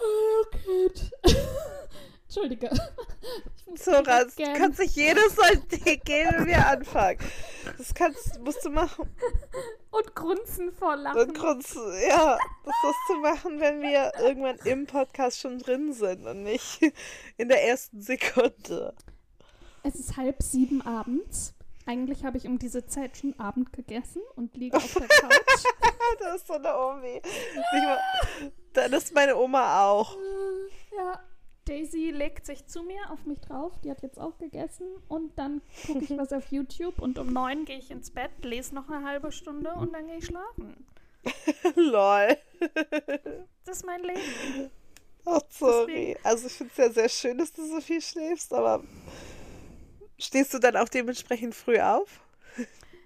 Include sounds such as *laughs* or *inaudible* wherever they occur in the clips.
Oh Gott. Entschuldige. Zora, du kannst nicht jedes Mal gehen, wenn wir anfangen. Das kannst, musst du machen. Und grunzen vor Lachen. Und grunzen, ja. Das musst du machen, wenn wir irgendwann im Podcast schon drin sind und nicht in der ersten Sekunde. Es ist halb sieben abends. Eigentlich habe ich um diese Zeit schon Abend gegessen und liege auf der Couch. *laughs* das ist so eine Omi. Dann ist meine Oma auch. Ja, Daisy legt sich zu mir auf mich drauf. Die hat jetzt auch gegessen. Und dann gucke ich was auf YouTube. Und um neun gehe ich ins Bett, lese noch eine halbe Stunde und dann gehe ich schlafen. *laughs* Lol. Das ist mein Leben. Ach, sorry. Deswegen. Also ich finde es ja sehr schön, dass du so viel schläfst, aber stehst du dann auch dementsprechend früh auf?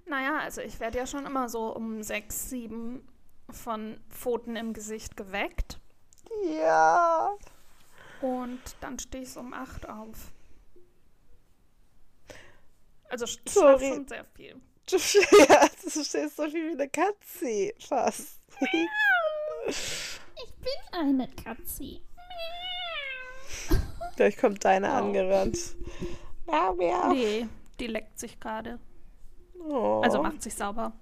Naja, also ich werde ja schon immer so um sechs, sieben von Pfoten im Gesicht geweckt. Ja. Und dann stehe ich um 8 auf. Also ich schlafe schon sehr viel. Du, *laughs* ja, du stehst so viel wie eine Katze, fast. Ich bin eine Katze. Gleich kommt deine oh. angerannt. Ja, ja. Nee, die leckt sich gerade. Oh. Also macht sich sauber.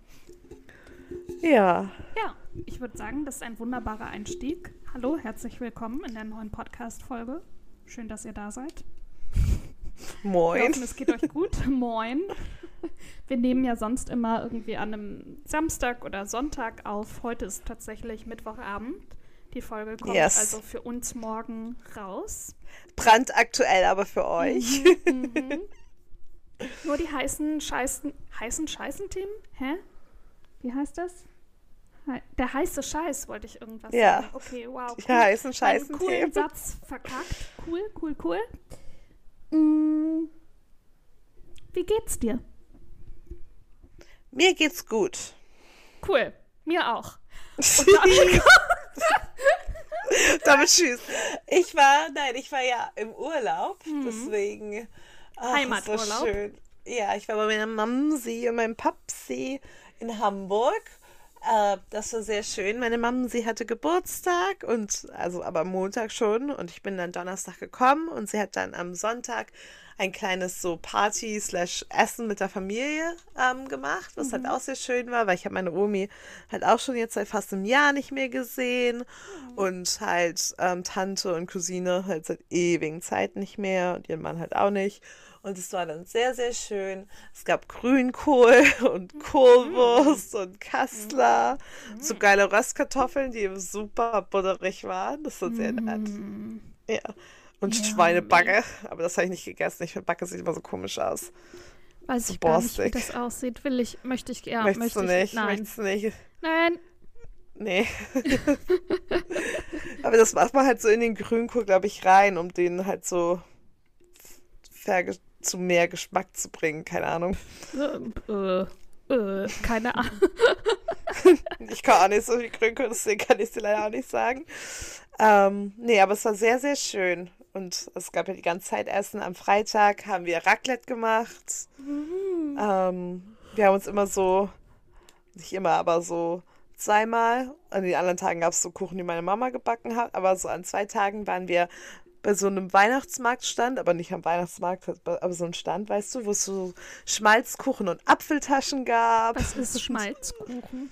Ja. Ja, ich würde sagen, das ist ein wunderbarer Einstieg. Hallo, herzlich willkommen in der neuen Podcast-Folge. Schön, dass ihr da seid. Moin. Wir hoffen, es geht euch gut. *laughs* Moin. Wir nehmen ja sonst immer irgendwie an einem Samstag oder Sonntag auf. Heute ist tatsächlich Mittwochabend. Die Folge kommt yes. also für uns morgen raus. Brandaktuell aber für euch. Mhm, mhm. Nur die heißen Scheißen, heißen Scheißen-Themen? Hä? Wie heißt das? Der heiße Scheiß wollte ich irgendwas ja. sagen. Okay, wow. Cool. Die heißen Scheiß. Einen coolen Satz verkackt. Cool, cool, cool. Mm. Wie geht's dir? Mir geht's gut. Cool. Mir auch. *laughs* damit *laughs* tschüss. Ich war, nein, ich war ja im Urlaub, mhm. deswegen. Ach, Heimaturlaub. So schön. Ja, ich war bei meiner Mamsi und meinem Papsi in Hamburg äh, das war sehr schön. Meine Mama, sie hatte Geburtstag und also aber Montag schon und ich bin dann Donnerstag gekommen und sie hat dann am Sonntag ein kleines so Party slash Essen mit der Familie ähm, gemacht, was halt mhm. halt auch sehr schön war, weil ich habe meine Omi halt auch schon jetzt seit fast einem Jahr nicht mehr gesehen mhm. und halt ähm, Tante und Cousine halt seit ewigen Zeit nicht mehr und ihren Mann halt auch nicht. Und es war dann sehr, sehr schön. Es gab Grünkohl *laughs* und Kohlwurst mhm. und Kassler. Mhm. So geile Röstkartoffeln, die super butterig waren. Das war sehr nett. Mhm. Ja. Und ja, Schweinebacke. Aber das habe ich nicht gegessen. Ich finde, Backe sieht immer so komisch aus. Weiß so ich borstig. gar nicht, wie das aussieht. Will ich, möchte ich, ja, Möchtest möchte du nicht? Ich, nein. Möchtest du nicht? Nein. Nee. *laughs* Aber das macht man halt so in den Grünkohl, glaube ich, rein, um den halt so zu mehr Geschmack zu bringen. Keine Ahnung. Äh, äh, keine Ahnung. *laughs* ich kann auch nicht so viel Grünkohl, deswegen kann ich es dir leider auch nicht sagen. Ähm, nee, aber es war sehr, sehr schön. Und es gab ja die ganze Zeit Essen. Am Freitag haben wir Raclette gemacht. Mhm. Ähm, wir haben uns immer so, nicht immer, aber so zweimal. An den anderen Tagen gab es so Kuchen, die meine Mama gebacken hat. Aber so an zwei Tagen waren wir bei so einem Weihnachtsmarktstand, aber nicht am Weihnachtsmarkt, aber so ein Stand, weißt du, wo es so Schmalzkuchen und Apfeltaschen gab. Was ist *laughs* Schmalzkuchen?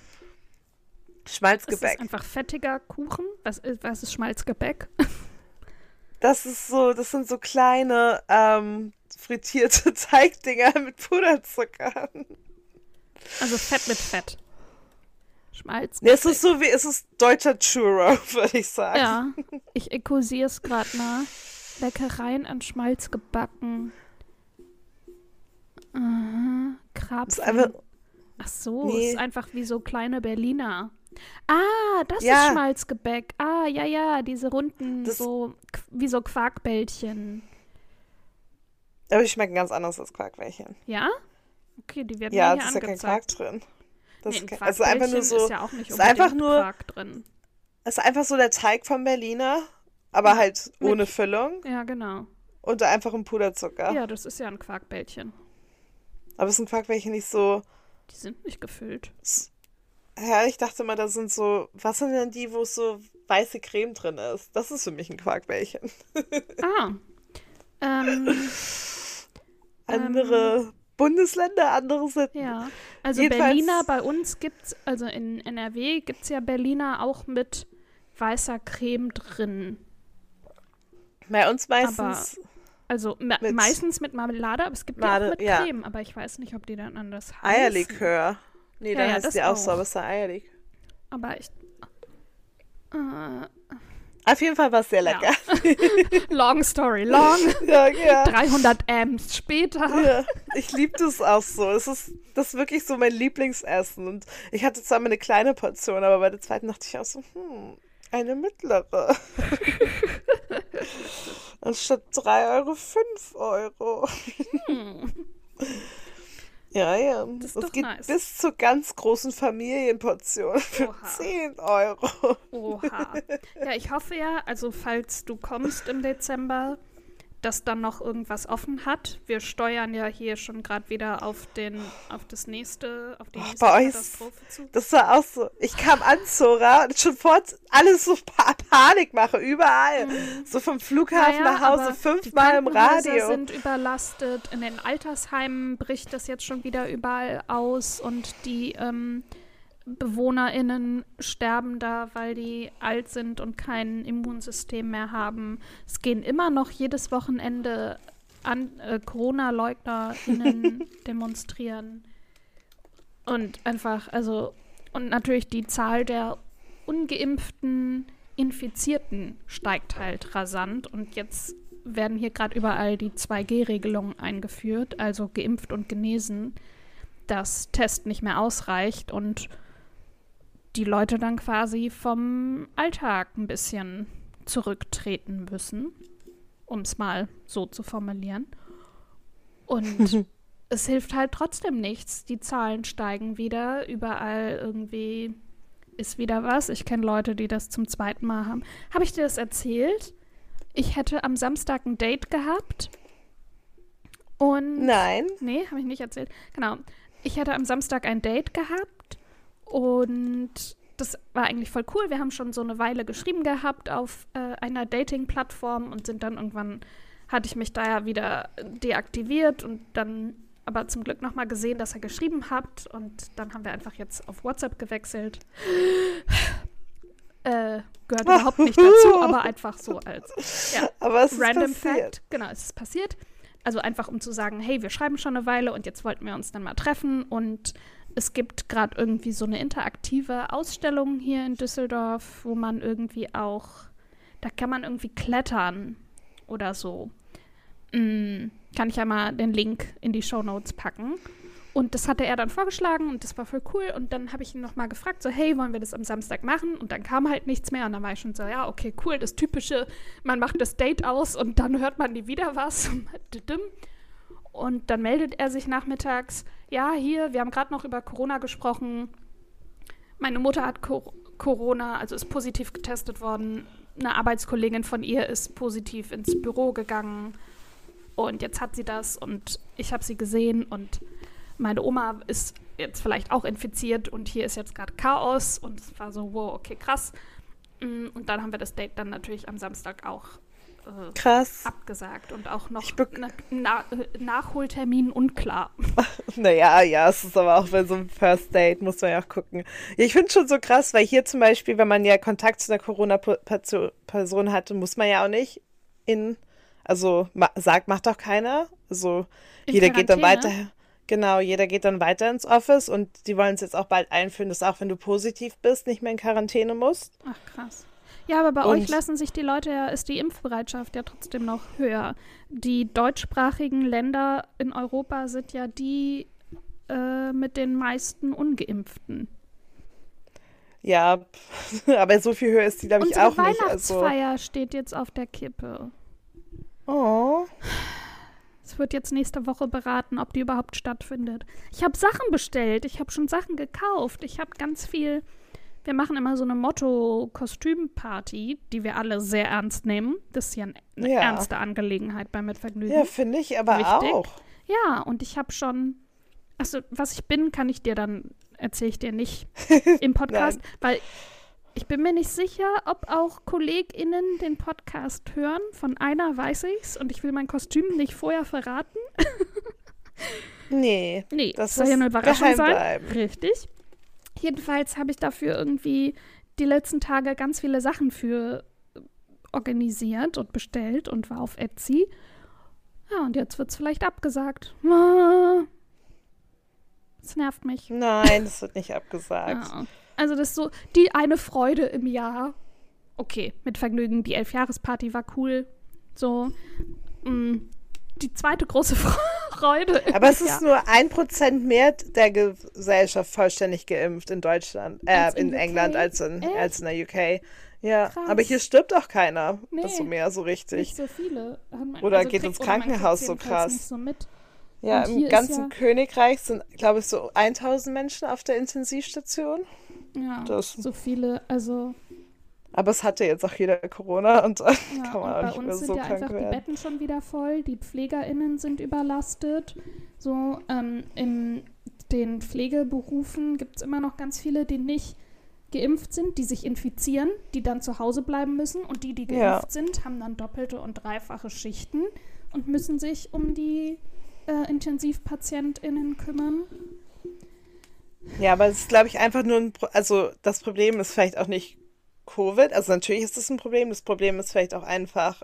Schmalzgebäck. Ist das einfach fettiger Kuchen? Was ist, was ist Schmalzgebäck? *laughs* Das ist so, das sind so kleine ähm, frittierte *laughs* Teigdinger mit Puderzucker. Also Fett mit Fett. Schmalz. Nee, es ist so wie, es ist deutscher Churro, *laughs* würde ich sagen. Ja, ich ekursiere es gerade mal. Leckereien an Schmalz gebacken. Aha, Krapfen. Ach so, nee. ist einfach wie so kleine Berliner. Ah, das ja. ist Schmalzgebäck. Ah, ja, ja, diese runden, das so wie so Quarkbällchen. Aber die schmecken ganz anders als Quarkbällchen. Ja? Okay, die werden ja, hier angezeigt. Ja, ist ja kein Quark drin. Das nee, also einfach nur so. Ist ja auch nicht ist einfach nur. Quark drin. Ist einfach so der Teig vom Berliner, aber halt ohne Füllung. Ja, genau. Unter einfachem Puderzucker. Ja, das ist ja ein Quarkbällchen. Aber ist ein Quarkbällchen nicht so. Die sind nicht gefüllt. Ja, ich dachte mal, da sind so. Was sind denn die, wo so weiße Creme drin ist? Das ist für mich ein Quarkbällchen. ah. Ähm, *laughs* andere ähm, Bundesländer, andere sind. Ja, also Jedenfalls, Berliner bei uns gibt es, also in NRW gibt es ja Berliner auch mit weißer Creme drin. Bei uns meistens. Aber, also mit meistens mit Marmelade, aber es gibt Made, die auch mit ja. Creme, aber ich weiß nicht, ob die dann anders heißen. Eierlikör. Nee, dann ja, heißt die auch, auch so, aber es ist Eierlikör. Aber ich. Äh, auf jeden Fall war es sehr lecker. Ja. *laughs* long story long. *laughs* Ja, ja. 300 Amps später. Ja, ich liebe das auch so. Es ist, das ist wirklich so mein Lieblingsessen. Und ich hatte zwar mal eine kleine Portion, aber bei der zweiten dachte ich auch so, hm, eine mittlere. *laughs* Anstatt 3 Euro 5 Euro. Hm. Ja, ja. Das es geht nice. bis zur ganz großen Familienportion für Oha. 10 Euro. Oha. Ja, ich hoffe ja, also falls du kommst im Dezember, das dann noch irgendwas offen hat. Wir steuern ja hier schon gerade wieder auf den, auf das nächste, auf die nächste bei Katastrophe zu. Das war auch so. Ich kam an, Zora, und schon vor alles so pa Panik mache, überall. Mhm. So vom Flughafen naja, nach Hause, fünfmal im Radio. sind überlastet. In den Altersheimen bricht das jetzt schon wieder überall aus und die, ähm, BewohnerInnen sterben da, weil die alt sind und kein Immunsystem mehr haben. Es gehen immer noch jedes Wochenende an äh, Corona-LeugnerInnen *laughs* demonstrieren. Und einfach, also, und natürlich die Zahl der ungeimpften Infizierten steigt halt rasant. Und jetzt werden hier gerade überall die 2G-Regelungen eingeführt, also geimpft und genesen, dass Test nicht mehr ausreicht und die Leute dann quasi vom Alltag ein bisschen zurücktreten müssen, um es mal so zu formulieren. Und *laughs* es hilft halt trotzdem nichts. Die Zahlen steigen wieder, überall irgendwie ist wieder was. Ich kenne Leute, die das zum zweiten Mal haben. Habe ich dir das erzählt? Ich hätte am Samstag ein Date gehabt. Und. Nein. Nee, habe ich nicht erzählt. Genau. Ich hatte am Samstag ein Date gehabt und das war eigentlich voll cool. Wir haben schon so eine Weile geschrieben gehabt auf äh, einer Dating-Plattform und sind dann irgendwann, hatte ich mich da ja wieder deaktiviert und dann aber zum Glück nochmal gesehen, dass er geschrieben hat und dann haben wir einfach jetzt auf WhatsApp gewechselt. Äh, gehört überhaupt nicht dazu, aber einfach so als ja, aber es Random ist Fact. Genau, es ist passiert. Also einfach um zu sagen, hey, wir schreiben schon eine Weile und jetzt wollten wir uns dann mal treffen und es gibt gerade irgendwie so eine interaktive Ausstellung hier in Düsseldorf, wo man irgendwie auch, da kann man irgendwie klettern oder so. Mhm. Kann ich ja mal den Link in die Show Notes packen. Und das hatte er dann vorgeschlagen und das war voll cool. Und dann habe ich ihn nochmal gefragt, so, hey, wollen wir das am Samstag machen? Und dann kam halt nichts mehr. Und dann war ich schon so, ja, okay, cool, das Typische, man macht das Date aus und dann hört man nie wieder was. *laughs* Und dann meldet er sich nachmittags, ja, hier, wir haben gerade noch über Corona gesprochen. Meine Mutter hat Co Corona, also ist positiv getestet worden. Eine Arbeitskollegin von ihr ist positiv ins Büro gegangen. Und jetzt hat sie das und ich habe sie gesehen und meine Oma ist jetzt vielleicht auch infiziert und hier ist jetzt gerade Chaos und es war so, wow, okay, krass. Mm, und dann haben wir das Date dann natürlich am Samstag auch äh, Krass. abgesagt und auch noch na, na, Nachholtermin unklar. *laughs* naja, ja, es ist aber auch bei so einem First Date, muss man ja auch gucken. Ja, ich finde es schon so krass, weil hier zum Beispiel, wenn man ja Kontakt zu einer Corona-Person hatte, muss man ja auch nicht in, also ma sagt, macht doch keiner. Also in jeder Quarantäne. geht dann weiter. Genau, jeder geht dann weiter ins Office und die wollen es jetzt auch bald einführen, dass auch wenn du positiv bist, nicht mehr in Quarantäne musst. Ach krass. Ja, aber bei und euch lassen sich die Leute ja, ist die Impfbereitschaft ja trotzdem noch höher. Die deutschsprachigen Länder in Europa sind ja die äh, mit den meisten Ungeimpften. Ja, *laughs* aber so viel höher ist die, glaube ich, auch nicht. Die also Weihnachtsfeier also. steht jetzt auf der Kippe. Oh. Es wird jetzt nächste Woche beraten, ob die überhaupt stattfindet. Ich habe Sachen bestellt, ich habe schon Sachen gekauft, ich habe ganz viel Wir machen immer so eine Motto-Kostümparty, die wir alle sehr ernst nehmen. Das ist ja eine ja. ernste Angelegenheit bei Mitvergnügen. Ja, finde ich aber Wichtig. auch. Ja, und ich habe schon. Achso, was ich bin, kann ich dir dann, erzähle ich dir nicht *laughs* im Podcast, weil ich bin mir nicht sicher, ob auch KollegInnen den Podcast hören. Von einer weiß ich's und ich will mein Kostüm nicht vorher verraten. *laughs* nee. Nee, das soll ja eine Überraschung sein. Richtig. Jedenfalls habe ich dafür irgendwie die letzten Tage ganz viele Sachen für organisiert und bestellt und war auf Etsy. Ja, und jetzt wird es vielleicht abgesagt. Das nervt mich. Nein, das wird nicht abgesagt. Ja. Also das ist so die eine Freude im Jahr. Okay, mit Vergnügen. Die Elfjahresparty war cool. So, mh, mm, die zweite große *laughs* Freude. Aber es ist nur ein Prozent mehr der Gesellschaft vollständig geimpft in Deutschland, äh, in, in England als in, als in der UK. Ja, Krass. aber hier stirbt auch keiner. Nee, das so mehr so richtig. Nicht so viele. Man, oder also geht ins Krankenhaus so krass. So ja, im ganzen ja Königreich sind, glaube ich, so 1000 Menschen auf der Intensivstation. Ja, das. so viele, also. Aber es hatte jetzt auch jeder Corona und dann ja, kann man auch nicht mehr so krank werden. Bei uns sind ja einfach die Betten schon wieder voll, die PflegerInnen sind überlastet. So, ähm, in den Pflegeberufen gibt es immer noch ganz viele, die nicht geimpft sind, die sich infizieren, die dann zu Hause bleiben müssen und die, die geimpft ja. sind, haben dann doppelte und dreifache Schichten und müssen sich um die äh, IntensivpatientInnen kümmern. Ja, aber es ist, glaube ich, einfach nur ein, Pro also das Problem ist vielleicht auch nicht Covid, also natürlich ist das ein Problem, das Problem ist vielleicht auch einfach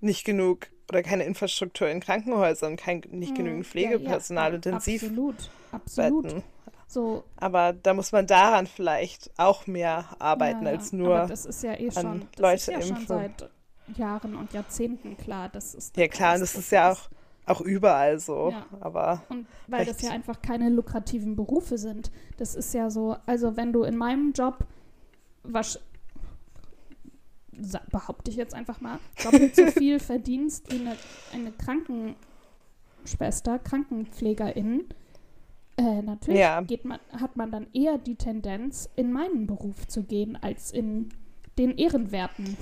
nicht genug oder keine Infrastruktur in Krankenhäusern, kein, nicht hm, genügend Pflegepersonal, ja, ja, Intensiv. Absolut, absolut. So. Aber da muss man daran vielleicht auch mehr arbeiten ja, als nur. Das ist ja eh schon, das Leute ist ja schon seit Jahren und Jahrzehnten klar. Das ist ja klar, und das ist ja auch auch überall so. Ja. Aber und weil das ja einfach keine lukrativen Berufe sind. Das ist ja so, also wenn du in meinem Job was behaupte ich jetzt einfach mal, doppelt so *laughs* viel verdienst wie eine, eine Krankenschwester, Krankenpflegerin, äh, natürlich ja. geht man, hat man dann eher die Tendenz, in meinen Beruf zu gehen, als in den Ehrenwerten.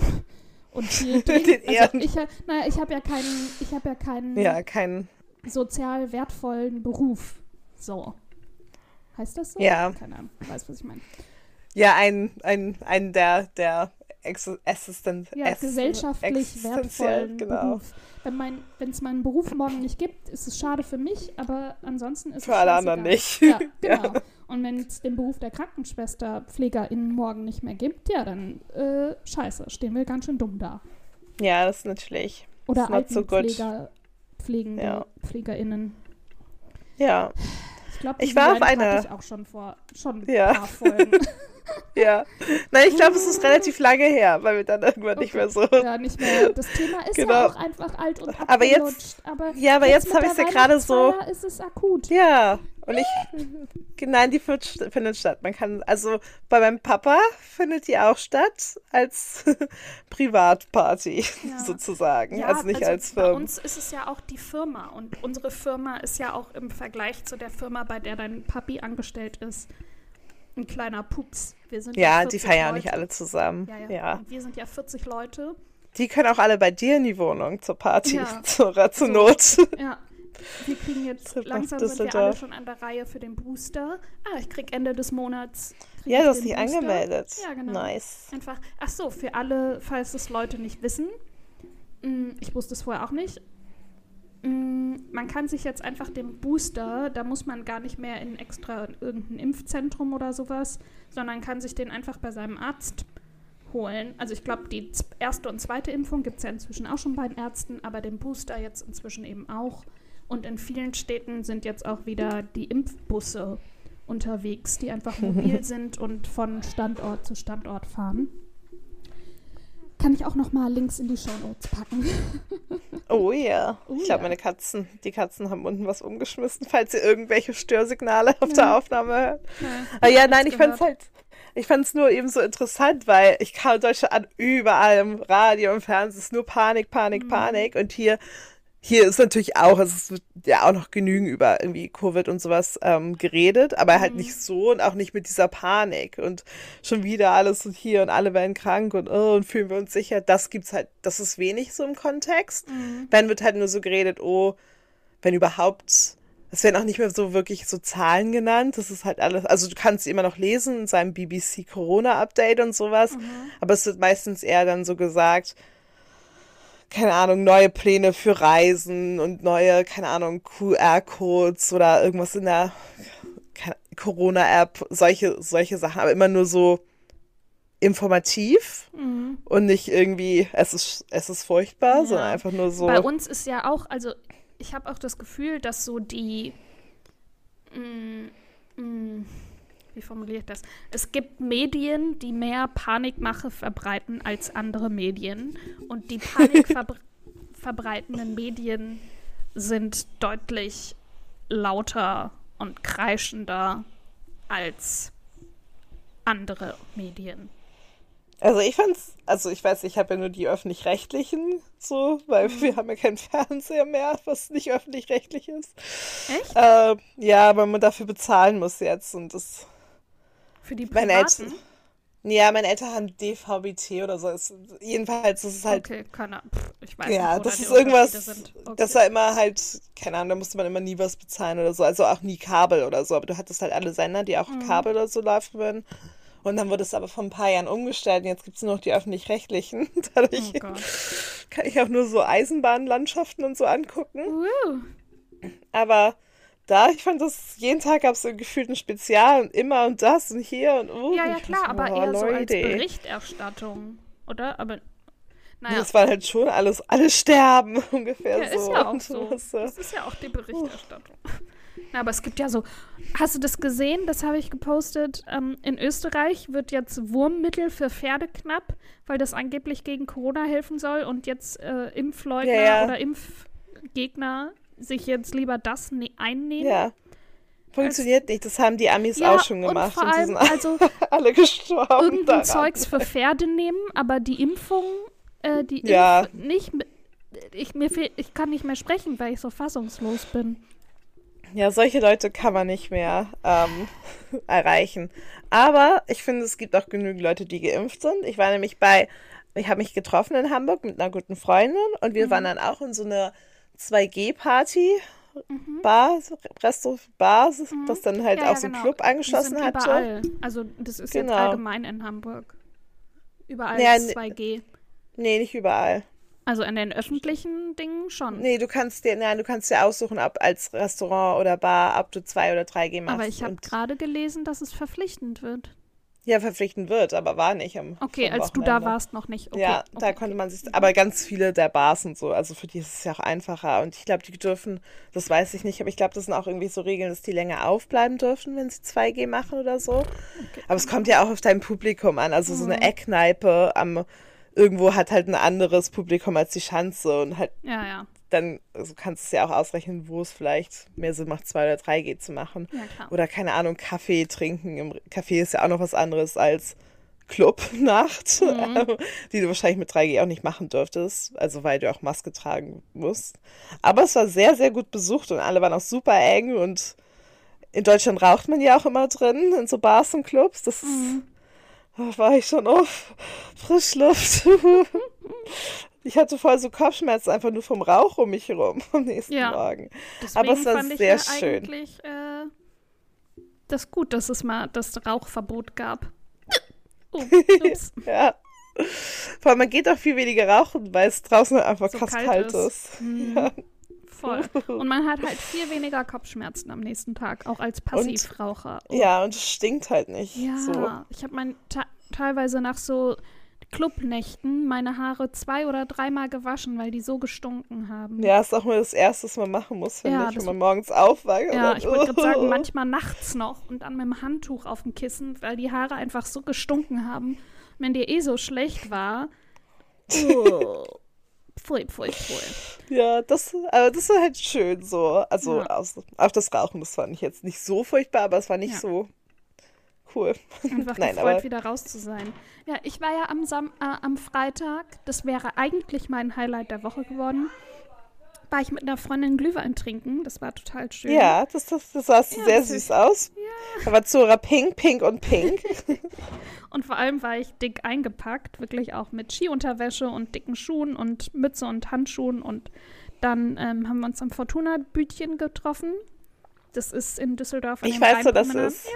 Und *laughs* hier drin, also ich, naja, ich habe ja keinen, ich habe ja keinen, ja, keinen sozial wertvollen Beruf. So. Heißt das so? Ja. Keine Ahnung, weiß, was ich meine. Ja, ein, ein, ein der, der Assistent. Ja, gesellschaftlich wertvollen genau. Beruf. Wenn es meinen Beruf morgen nicht gibt, ist es schade für mich, aber ansonsten ist für es Für alle anderen nicht. Ja, *laughs* genau. Ja. Und wenn es den Beruf der Krankenschwester, Pflegerin morgen nicht mehr gibt, ja, dann äh, scheiße, stehen wir ganz schön dumm da. Ja, das ist natürlich Oder Altenpfleger, so pflegende ja. PflegerInnen. Ja. Ich glaube, ich war auf einer. Ich auch schon vor schon ja. ein paar Folgen. *laughs* ja. Nein, ich glaube, es ist relativ *laughs* lange her, weil wir dann irgendwann okay. nicht mehr so. Ja, nicht mehr. Das Thema ist genau. ja auch einfach alt und aber jetzt, aber Ja, aber jetzt, jetzt habe ich es ja gerade so. ist es akut. Ja. Und ich, nein, die findet statt. Man kann, also bei meinem Papa findet die auch statt als *laughs* Privatparty ja. sozusagen, ja, also nicht also als Firma. Bei uns ist es ja auch die Firma und unsere Firma ist ja auch im Vergleich zu der Firma, bei der dein Papi angestellt ist, ein kleiner Pups. Wir sind ja, die feiern Leute. nicht alle zusammen. Ja, ja. ja. wir sind ja 40 Leute. Die können auch alle bei dir in die Wohnung zur Party, ja. *laughs* zur, zur Not. Ja, wir kriegen jetzt, langsam sind wir alle schon an der Reihe für den Booster. Ah, ich krieg Ende des Monats. Ja, du hast dich angemeldet. Ja, genau. Nice. Einfach, ach so, für alle, falls es Leute nicht wissen. Mm, ich wusste es vorher auch nicht. Mm, man kann sich jetzt einfach den Booster, da muss man gar nicht mehr in extra irgendein Impfzentrum oder sowas, sondern kann sich den einfach bei seinem Arzt holen. Also ich glaube, die erste und zweite Impfung gibt es ja inzwischen auch schon bei den Ärzten, aber den Booster jetzt inzwischen eben auch. Und in vielen Städten sind jetzt auch wieder die Impfbusse unterwegs, die einfach *laughs* mobil sind und von Standort zu Standort fahren. Kann ich auch noch mal Links in die Show Notes packen. *laughs* Oh yeah. Oh, ich glaube, ja. meine Katzen, die Katzen haben unten was umgeschmissen, falls ihr irgendwelche Störsignale auf ja. der Aufnahme hört. Ja, Aber ja, nein, ich fand es halt, ich fand es nur eben so interessant, weil ich kam Deutschland an, überall im Radio, im Fernsehen ist nur Panik, Panik, mhm. Panik. Und hier hier ist natürlich auch, es wird ja auch noch genügend über irgendwie Covid und sowas ähm, geredet, aber halt mhm. halt nicht so und auch nicht mit dieser Panik und schon wieder alles und hier und alle werden krank und, oh, und fühlen wir uns sicher. Das gibt's halt, das ist wenig so im Kontext. Mhm. Dann wird halt nur so geredet, oh, wenn überhaupt es werden auch nicht mehr so wirklich so Zahlen genannt. Das ist halt alles, also du kannst sie immer noch lesen in seinem BBC Corona Update und sowas. Mhm. Aber es wird meistens eher dann so gesagt, keine Ahnung, neue Pläne für Reisen und neue, keine Ahnung, QR-Codes oder irgendwas in der Corona-App, solche, solche Sachen, aber immer nur so informativ mhm. und nicht irgendwie, es ist, es ist furchtbar, ja. sondern einfach nur so. Bei uns ist ja auch, also ich habe auch das Gefühl, dass so die. Mm, mm, wie formuliere ich das? Es gibt Medien, die mehr Panikmache verbreiten als andere Medien. Und die panikverbreitenden *laughs* Medien sind deutlich lauter und kreischender als andere Medien. Also ich fand's, also ich weiß, ich habe ja nur die öffentlich-rechtlichen so, weil mhm. wir haben ja keinen *laughs* Fernseher mehr, was nicht öffentlich-rechtlich ist. Echt? Äh, ja, weil man dafür bezahlen muss jetzt und das. Für die Privaten? Meine Eltern, ja, meine Eltern haben DVB-T oder so. Es, jedenfalls ist es halt. Okay, keine Ahnung. Ich weiß ja, nicht, das ist irgendwas. Okay. Das war immer halt, keine Ahnung, da musste man immer nie was bezahlen oder so. Also auch nie Kabel oder so. Aber du hattest halt alle Sender, die auch mhm. Kabel oder so laufen würden. Und dann wurde es aber vor ein paar Jahren umgestellt und jetzt gibt es nur noch die öffentlich-rechtlichen. *laughs* Dadurch oh kann ich auch nur so Eisenbahnlandschaften und so angucken. Uh. Aber da, ich fand das, jeden Tag gab es so gefühlt ein Spezial und immer und das und hier und oh. Ja, ja, klar, aber eher Leute. so als Berichterstattung, oder? Aber naja. Das war halt schon alles, alle sterben *laughs* ungefähr ja, so. Ist ja *laughs* auch so. Das ist ja auch die Berichterstattung. *laughs* Na, aber es gibt ja so. Hast du das gesehen? Das habe ich gepostet. Ähm, in Österreich wird jetzt Wurmmittel für Pferde knapp, weil das angeblich gegen Corona helfen soll und jetzt äh, Impfleugner ja, ja. oder Impfgegner sich jetzt lieber das ne einnehmen. Ja. Funktioniert Als, nicht, das haben die Amis ja, auch schon gemacht. Und vor allem, und also *laughs* alle gestorben. Irgendein daran. Zeugs für Pferde nehmen, aber die Impfung, äh, die ja. Impf nicht. Ich, mir fehl, ich kann nicht mehr sprechen, weil ich so fassungslos bin. Ja, solche Leute kann man nicht mehr ähm, *laughs* erreichen. Aber ich finde, es gibt auch genügend Leute, die geimpft sind. Ich war nämlich bei, ich habe mich getroffen in Hamburg mit einer guten Freundin und wir mhm. waren dann auch in so einer 2G-Party. Mhm. Bar, Resto, Bar, mhm. das dann halt ja, auch so ein genau. Club angeschlossen Die hatte. Überall. Also das ist genau. jetzt allgemein in Hamburg. Überall ja, ist 2G. Nee, nicht überall. Also in den öffentlichen Dingen schon. Nee, du kannst dir, nein, du kannst dir aussuchen, ob als Restaurant oder Bar, ob du 2 oder 3G machst. Aber ich habe gerade gelesen, dass es verpflichtend wird. Ja, verpflichtend wird, aber war nicht am Okay, als du da warst, noch nicht. Okay, ja, okay. da konnte man sich, aber ganz viele der Bars und so, also für die ist es ja auch einfacher. Und ich glaube, die dürfen, das weiß ich nicht, aber ich glaube, das sind auch irgendwie so Regeln, dass die länger aufbleiben dürfen, wenn sie 2G machen oder so. Aber es kommt ja auch auf dein Publikum an. Also so eine mhm. Eckkneipe am irgendwo hat halt ein anderes Publikum als die Schanze und halt ja, ja. Dann also kannst du es ja auch ausrechnen, wo es vielleicht mehr Sinn macht, 2 oder 3G zu machen. Ja, oder keine Ahnung, Kaffee trinken. Im Café ist ja auch noch was anderes als Clubnacht, *laughs* mhm. *laughs* die du wahrscheinlich mit 3G auch nicht machen dürftest, also weil du auch Maske tragen musst. Aber es war sehr, sehr gut besucht und alle waren auch super eng und in Deutschland raucht man ja auch immer drin, in so Bars und Clubs. Das mhm. Da war ich schon auf Frischluft. *laughs* ich hatte voll so Kopfschmerzen einfach nur vom Rauch um mich herum *laughs* am nächsten ja. Morgen. Deswegen Aber es war fand sehr ich ja schön. Eigentlich äh, das gut, dass es mal das Rauchverbot gab. *laughs* Oh, ja. Vor allem, man geht auch viel weniger rauchen, weil es draußen halt einfach so krass kalt, kalt ist. ist. Mhm. *laughs* Ja. Voll. Und man hat halt viel weniger Kopfschmerzen am nächsten Tag, auch als Passivraucher. Und, ja, und es stinkt halt nicht. Ja, so. ich habe mein teilweise nach so Clubnächten meine Haare zwei oder dreimal gewaschen, weil die so gestunken haben. Ja, ist auch mal das Erste, was man machen muss, finde ja, ich, wenn man morgens aufwacht. Ja, ich wollte gerade sagen, *laughs* manchmal nachts noch und dann mit dem Handtuch auf dem Kissen, weil die Haare einfach so gestunken haben. Wenn dir eh so schlecht war. *laughs* Oh. Pfui, pfui, pfui. Ja, das, aber das war halt schön so. Also ja. auch das Rauchen, das fand ich jetzt nicht so furchtbar, aber es war nicht ja. so cool. *laughs* Einfach Nein, gefreut, aber... wieder raus zu sein. Ja, ich war ja am, Sam äh, am Freitag, das wäre eigentlich mein Highlight der Woche geworden. war ich mit einer Freundin Glühwein trinken. Das war total schön. Ja, das, das, das sah ja, sehr süß aus. Ja. Da war Zora pink, pink und pink. *laughs* *laughs* und vor allem war ich dick eingepackt, wirklich auch mit Skiunterwäsche und dicken Schuhen und Mütze und Handschuhen. Und dann ähm, haben wir uns am Fortuna-Bütchen getroffen. Das ist in Düsseldorf. Ich weiß, wo das ist.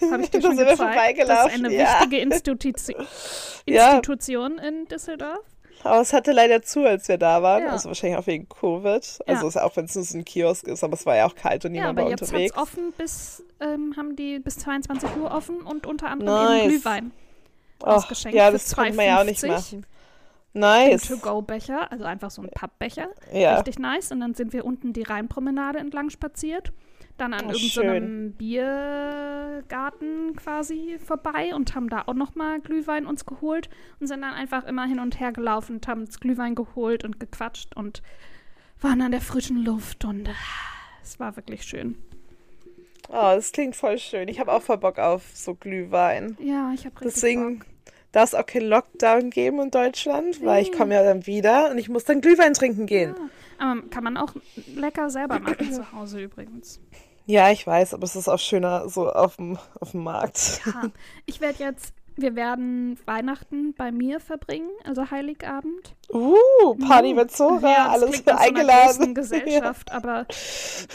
Ja, *laughs* habe ich dir schon gezeigt. Das ist eine ja. wichtige Institution, *laughs* Institution in Düsseldorf. Aber es hatte leider zu, als wir da waren. Ja. Also wahrscheinlich auch wegen Covid. Also ja. auch wenn es nur so ein Kiosk ist, aber es war ja auch kalt und niemand ja, aber war jetzt unterwegs. Offen bis, ähm, haben die bis 22 Uhr offen und unter anderem nice. eben Glühwein ausgeschenkt. Ja, das konnte man ja auch nicht machen. Nice. To-Go-Becher, also einfach so ein Pappbecher. Ja. Richtig nice. Und dann sind wir unten die Rheinpromenade entlang spaziert dann an oh, irgendeinem so Biergarten quasi vorbei und haben da auch nochmal Glühwein uns geholt und sind dann einfach immer hin und her gelaufen und haben uns Glühwein geholt und gequatscht und waren an der frischen Luft und äh, es war wirklich schön. Oh, das klingt voll schön. Ich habe auch voll Bock auf so Glühwein. Ja, ich habe richtig Deswegen darf es auch keinen Lockdown geben in Deutschland, nee. weil ich komme ja dann wieder und ich muss dann Glühwein trinken gehen. Ja. Aber kann man auch lecker selber machen zu Hause übrigens. Ja, ich weiß, aber es ist auch schöner so auf dem, auf dem Markt. Ja, ich werde jetzt, wir werden Weihnachten bei mir verbringen, also Heiligabend. Uh, Party mit Zora, ja, alles für eingeladen. So *laughs* Gesellschaft, ja. aber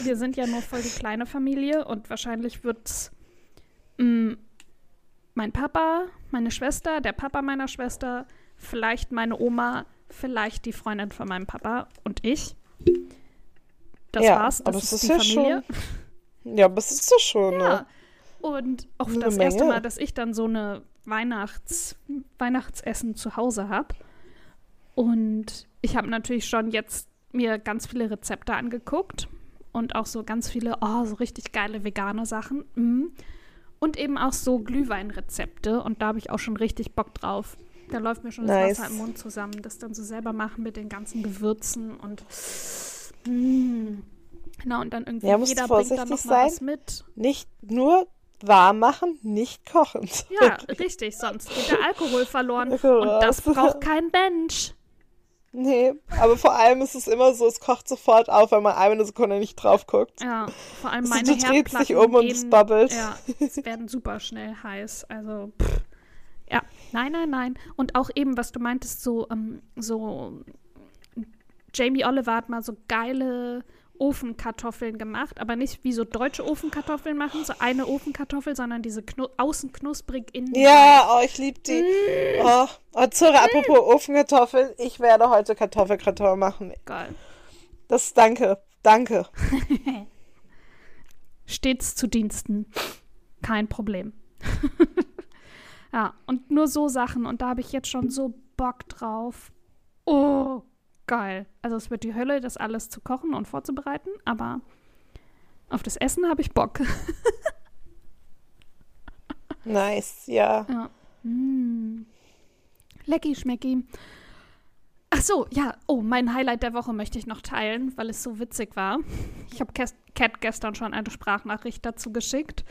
wir sind ja nur voll die kleine Familie und wahrscheinlich wird mm, mein Papa, meine Schwester, der Papa meiner Schwester, vielleicht meine Oma, vielleicht die Freundin von meinem Papa und ich. Das ja, war's. Das aber ist, ist die ja Familie. Schon ja, aber es ist doch schon, ja. ne? Und auch eine das Menge. erste Mal, dass ich dann so eine Weihnachts Weihnachtsessen zu Hause habe. Und ich habe natürlich schon jetzt mir ganz viele Rezepte angeguckt und auch so ganz viele, oh, so richtig geile vegane Sachen. Mm. Und eben auch so Glühweinrezepte. Und da habe ich auch schon richtig Bock drauf. Da läuft mir schon nice. das Wasser im Mund zusammen, das dann so selber machen mit den ganzen Gewürzen und mm. Genau, und dann irgendwie ja, jeder bringt dann noch mal was mit. Nicht nur warm machen, nicht kochen. *laughs* Ja, richtig, sonst geht der Alkohol verloren. *laughs* und das braucht kein Mensch. Nee, aber vor allem ist es immer so, es kocht sofort auf, wenn man eine Sekunde nicht drauf guckt. Ja, vor allem meine also, Du drehst dich um und es bubbelt. Ja, es *laughs* werden super schnell heiß. Also, pff. ja, nein, nein, nein. Und auch eben, was du meintest, so, ähm, so Jamie Oliver hat mal so geile Ofenkartoffeln gemacht, aber nicht wie so deutsche Ofenkartoffeln machen, so eine Ofenkartoffel, sondern diese knu außen knusprig, innen. Ja, oh, ich liebe die. Mm. Oh, oh Zora, mm. apropos Ofenkartoffeln, ich werde heute Kartoffelkrator machen. Geil. Das danke, danke. *laughs* Stets zu Diensten. Kein Problem. *laughs* ja, und nur so Sachen und da habe ich jetzt schon so Bock drauf. Oh geil. Also es wird die Hölle, das alles zu kochen und vorzubereiten, aber auf das Essen habe ich Bock. *laughs* nice, ja. ja. Mm. Lecky schmecki. Ach so, ja. Oh, mein Highlight der Woche möchte ich noch teilen, weil es so witzig war. Ich habe Cat gestern schon eine Sprachnachricht dazu geschickt,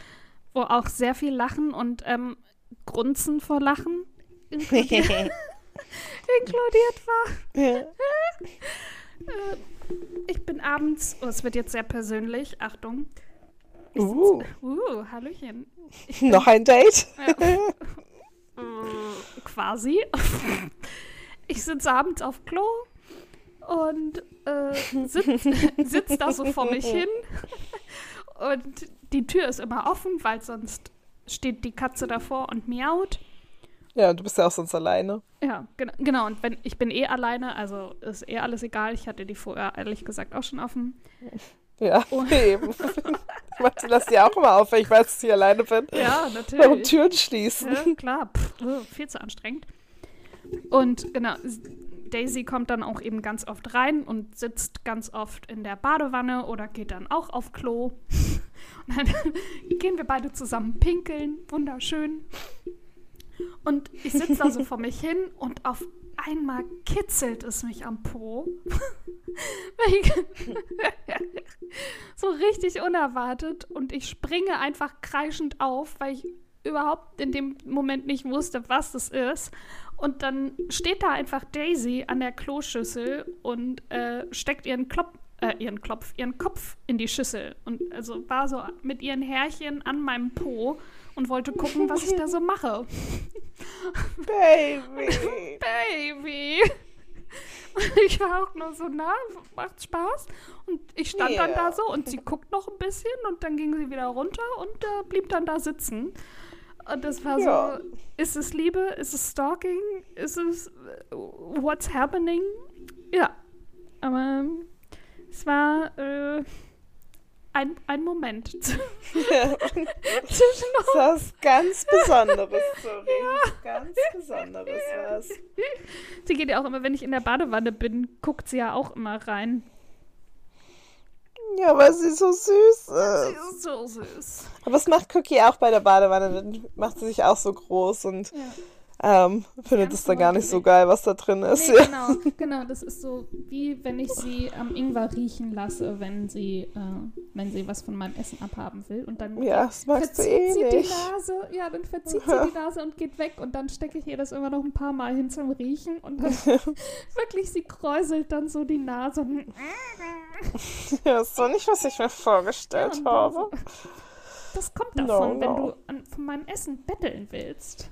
wo auch sehr viel Lachen und ähm, Grunzen vor Lachen *laughs* *laughs* inkludiert war. Ja. Äh, ich bin abends, oh, es wird jetzt sehr persönlich, Achtung. Uh. uh, Hallöchen. Noch ein Date? äh, quasi. Ich sitze abends auf Klo und äh, sitze *laughs* sitz da so vor mich hin. Und die Tür ist immer offen, weil sonst steht die Katze davor und miaut. Ja, du bist ja auch sonst alleine. Ja, genau. genau. Und wenn ich bin eh alleine, also ist eh alles egal. Ich hatte die vorher ehrlich gesagt auch schon offen. Ja, *laughs* oh. eben. ich lass die auch immer auf, wenn ich weiß, dass ich alleine bin. Ja, natürlich. Und Türen schließen. Ja, klar. Pff, oh, viel zu anstrengend. Und genau, Daisy kommt dann auch eben ganz oft rein und sitzt ganz oft in der Badewanne oder geht dann auch auf Klo. *laughs* Und dann *laughs* gehen wir beide zusammen pinkeln. Wunderschön. Und ich sitze da so vor mich hin und auf einmal kitzelt es mich am Po. *laughs* so richtig unerwartet. Und ich springe einfach kreischend auf, weil ich überhaupt in dem Moment nicht wusste, was das ist. Und dann steht da einfach Daisy an der Kloschüssel und äh, steckt ihren Klopf, äh, ihren Klopf, ihren Kopf in die Schüssel. Und also war so mit ihren Härchen an meinem Po und wollte gucken, was ich da so mache. Baby. *laughs* Baby. Und ich war auch nur so, na, macht Spaß. Und ich stand yeah. dann da so und sie guckt noch ein bisschen und dann ging sie wieder runter und äh, blieb dann da sitzen. Und das war ja. so, ist es Liebe? Ist es Stalking? Ist es What's happening? Ja. Aber es war äh, ein, ein Moment. *laughs* Ja. das war was ganz Besonderes, sorry. Ja. Ganz Besonderes war Sie geht ja auch immer, wenn ich in der Badewanne bin, guckt sie ja auch immer rein. Ja, weil sie so süß ist. Sie ist so süß. Aber das macht Cookie auch bei der Badewanne. Dann macht sie sich auch so groß und ja ähm, findet es dann gar nicht so geil, was da drin ist. Nee, *laughs* genau, genau. Das ist so, wie wenn ich sie am Ingwer riechen lasse, wenn sie, äh, wenn sie was von meinem Essen abhaben will. Und dann ja, das verzieht eh sie nicht. die Nase, ja, dann verzieht sie die Nase und geht weg. Und dann stecke ich ihr das immer noch ein paar Mal hin zum Riechen. Und dann *laughs* wirklich, sie kräuselt dann so die Nase. *laughs* ja, ist so nicht, was ich mir vorgestellt ja, habe. Das kommt davon, no, no. wenn du an, von meinem Essen betteln willst.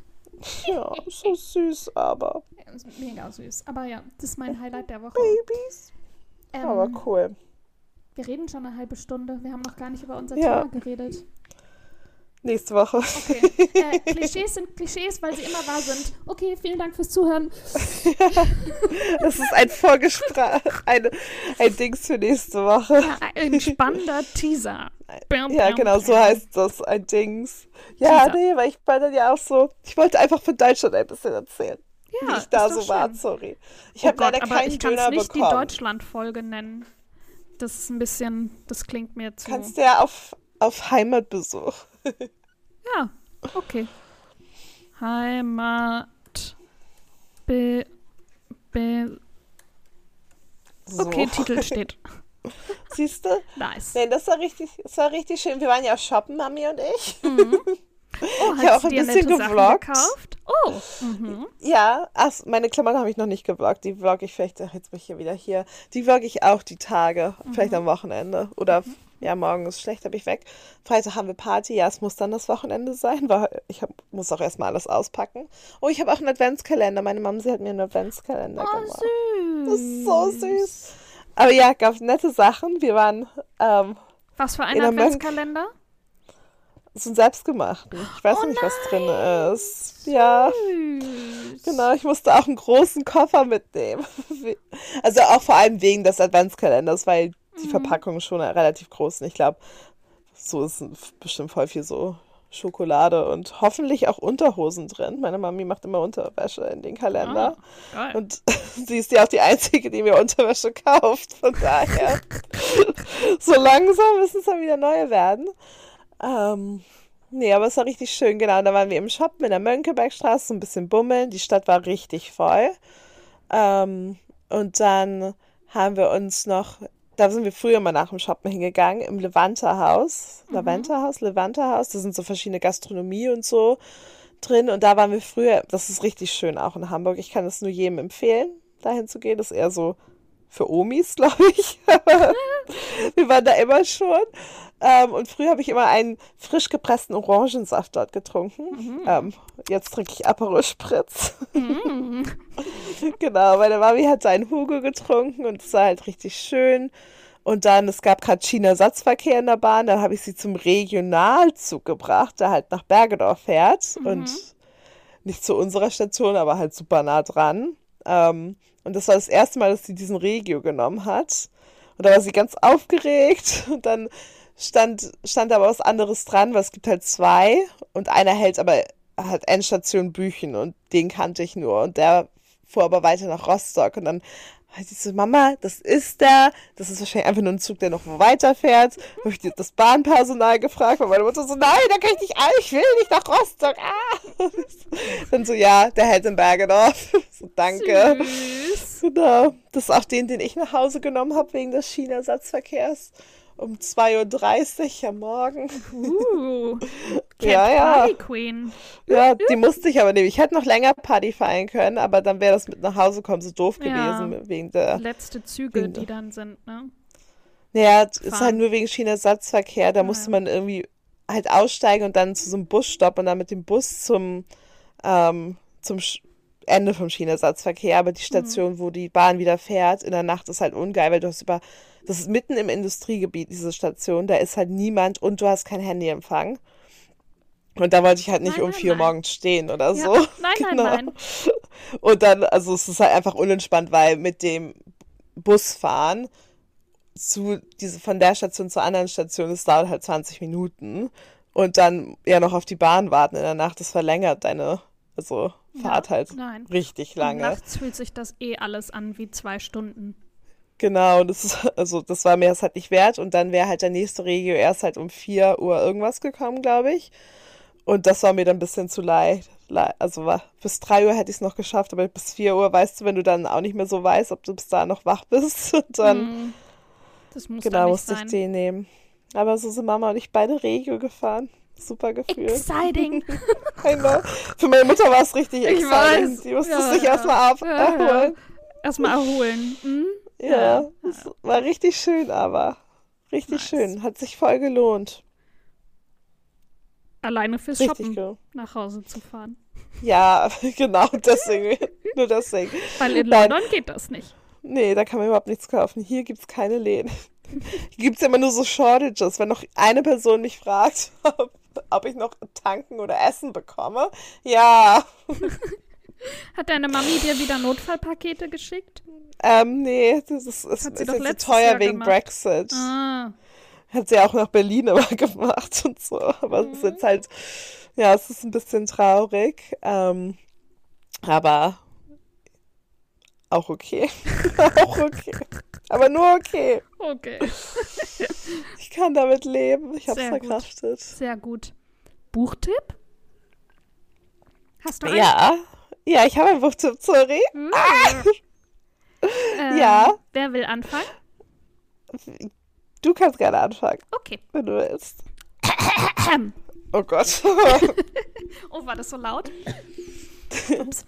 Ja, so süß, aber. Ja, mega süß. Aber ja, das ist mein Highlight der Woche. Babys. Ähm, aber cool. Wir reden schon eine halbe Stunde. Wir haben noch gar nicht über unser ja. Thema geredet. Nächste Woche. Okay. *laughs* Äh, Klischees sind Klischees, weil sie immer wahr sind. Okay, vielen Dank fürs Zuhören. Ja, *laughs* das ist ein Vorgespräch, ein, ein Dings für nächste Woche. Ja, ein spannender Teaser. Bam, ja, genau, so heißt das, ein Dings. Ja, Teaser. nee, weil ich war dann ja auch so, ich wollte einfach von Deutschland ein bisschen erzählen. Ja, wie ich da so schön. war, sorry. Ich oh habe leider keinen ich Döner nicht bekommen. die Deutschland-Folge nennen. Das ist ein bisschen, das klingt mir zu... Kannst du ja auf, auf Heimatbesuch. Ja, okay. Heimat... Be... Be... Okay, so. Titel steht. Siehst du? Nice. Nee, das war richtig, das war richtig schön. Wir waren ja shoppen, Mami und ich. Mhm. Oh, ich habe auch ein bisschen gevloggt. Gekauft? Oh. Mhm. Ja, ach, meine Klamotten habe ich noch nicht gevloggt. Die vlogge ich vielleicht, ach, jetzt bin ich hier wieder hier. Die vlogge ich auch die Tage, mhm. vielleicht am Wochenende. Oder mhm. ja, morgen ist schlecht, habe ich weg. Freitag haben wir Party. Ja, es muss dann das Wochenende sein, weil ich hab, muss auch erstmal alles auspacken. Oh, ich habe auch einen Adventskalender. Meine Mama, sie hat mir einen Adventskalender oh, gemacht. Süß. Das ist so süß. Aber ja, gab nette Sachen. Wir waren. Ähm, was für ein Adventskalender? So ein selbstgemachten. Ich weiß oh nicht, was drin ist. Süß. Ja. Genau, ich musste auch einen großen Koffer mitnehmen. *laughs* Also auch vor allem wegen des Adventskalenders, weil die mhm. Verpackung schon relativ groß ist. Ich glaube, so ist bestimmt voll viel so Schokolade und hoffentlich auch Unterhosen drin. Meine Mami macht immer Unterwäsche in den Kalender. Ah, und *laughs* sie ist ja auch die Einzige, die mir Unterwäsche kauft. Von daher, *laughs* so langsam müssen es dann wieder neue werden. Ähm, nee, aber es war richtig schön, genau. Da waren wir im Shop in der Mönckebergstraße, so ein bisschen bummeln. Die Stadt war richtig voll. Ähm, und dann haben wir uns noch da sind wir früher mal nach dem Shoppen hingegangen, im Levanter-Haus. Mhm. Levanter-Haus, Levanter-Haus. Da sind so verschiedene Gastronomie und so drin. Und da waren wir früher, das ist richtig schön auch in Hamburg. Ich kann es nur jedem empfehlen, dahin zu gehen. Das ist eher so für Omis, *laughs* glaube ich. wir waren da immer schon. Ähm, und früher habe ich immer einen frisch gepressten Orangensaft dort getrunken. Mhm. Ähm, jetzt trinke ich Aperol Spritz. Mhm. *laughs* genau, meine Mami hat seinen Hugo getrunken und es war halt richtig schön. Und dann, es gab gerade China-Satzverkehr in der Bahn, dann habe ich sie zum Regionalzug gebracht, der halt nach Bergedorf fährt. Mhm. Und nicht zu unserer Station, aber halt super nah dran. Ähm, und das war das erste Mal, dass sie diesen Regio genommen hat. Und da war sie ganz aufgeregt. *laughs* Und dann stand, stand aber was anderes dran, weil es gibt halt zwei. Und einer hält aber, hat Endstation Büchen und den kannte ich nur. Und der fuhr aber weiter nach Rostock. Und dann ich so, Mama, das ist der. Das ist wahrscheinlich einfach nur ein Zug, der noch weiterfährt. Habe ich das Bahnpersonal gefragt, weil meine Mutter so, nein, da kann ich nicht ein, ich will nicht nach Rostock. Ah. *laughs* Dann so, ja, der hält in Bergedorf. *laughs* So, danke. Süß. Genau. Das ist auch den, den ich nach Hause genommen habe wegen des Schienersatzverkehrs. Um 2.30 Uhr am Morgen. Uh, *laughs* ja, ja. Party Queen. Ja, die musste ich aber nehmen. Ich hätte noch länger Party feiern können, aber dann wäre das mit nach Hause kommen so doof Ja. gewesen wegen der. Letzte Züge, die dann sind, ne? Naja, es ist Fahren. halt nur wegen Schienenersatzverkehr. Da Ja. musste man irgendwie halt aussteigen und dann zu so einem Busstopp und dann mit dem Bus zum, ähm, zum Sch Ende vom Schienenersatzverkehr. Aber die Station, wo die Bahn wieder fährt, in der Nacht ist halt ungeil, weil du hast über, das ist mitten im Industriegebiet, diese Station, da ist halt niemand und du hast kein Handyempfang. Und da wollte ich halt nicht Nein, um nein, vier nein. morgens stehen oder Ja. so. Nein, nein, *laughs* Genau. nein. Und dann, also es ist halt einfach unentspannt, weil mit dem Busfahren zu diese von der Station zur anderen Station, das dauert halt 20 Minuten. Und dann ja noch auf die Bahn warten in der Nacht, das verlängert deine also Fahrt Ja, halt nein. richtig Und lange. nachts fühlt sich das eh alles an wie zwei Stunden. Genau, und das ist, also das war mir das halt nicht wert. Und dann wäre halt der nächste Regio erst halt um 4 Uhr irgendwas gekommen, glaube ich. Und das war mir dann ein bisschen zu leicht. Le- Also war, bis 3 Uhr hätte ich es noch geschafft, aber bis 4 Uhr weißt du, wenn du dann auch nicht mehr so weißt, ob du bis da noch wach bist. *laughs* Und dann, Hm, Das muss genau, musste sein. ich den nehmen. Aber so sind Mama und ich beide Regio gefahren. Super Gefühl. Exciting. *laughs* *laughs* Für meine Mutter war es richtig Ich exciting. weiß. Die musste Ja, sich ja. erstmal ab ja. erholen. Erstmal erholen. Hm? Ja, es war richtig schön, aber richtig Nice. schön. Hat sich voll gelohnt. Alleine fürs Richtig Shoppen gelohnt. nach Hause zu fahren. Ja, *laughs* genau, deswegen. *laughs* Nur deswegen. Weil in Nein. London geht das nicht. Nee, da kann man überhaupt nichts kaufen. Hier gibt's keine Läden. Hier gibt's immer nur so Shortages. Wenn noch eine Person mich fragt, *laughs* ob, ob ich noch tanken oder essen bekomme. Ja, Hat deine Mami dir wieder Notfallpakete geschickt? ähm, nee, das ist, ist, Hat sie ist doch jetzt so letztes teuer Jahr wegen gemacht. Brexit. Ah, Hat sie auch nach Berlin *laughs* immer gemacht und so. Aber es ist Mhm. jetzt halt, ja, es ist ein bisschen traurig. Ähm, aber auch okay. *laughs* auch okay. Aber nur okay. okay. *laughs* Ich kann damit leben. Ich hab's Sehr gut. verkraftet. Sehr gut. Buchtipp? Hast du einen? Ja. Ja, ich habe ein Buchtipp, sorry. Hm. Ähm, Ja. Wer will anfangen? Du kannst gerne anfangen, Okay. wenn du willst. *coughs* Oh Gott. *laughs* Oh, war das so laut? *laughs* Ups.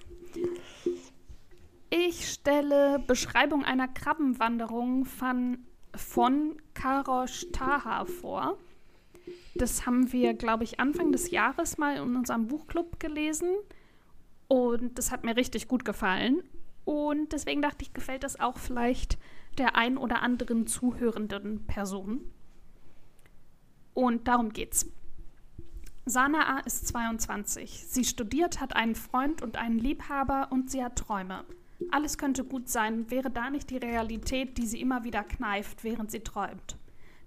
Ich stelle Beschreibung einer Krabbenwanderung von, von Karosh Taha vor. Das haben wir, glaube ich, Anfang des Jahres mal in unserem Buchclub gelesen. Und das hat mir richtig gut gefallen. Und deswegen dachte ich, gefällt das auch vielleicht der ein oder anderen zuhörenden Person. Und darum geht's. Sanaa ist 22. Sie studiert, hat einen Freund und einen Liebhaber und sie hat Träume. Alles könnte gut sein, wäre da nicht die Realität, die sie immer wieder kneift, während sie träumt.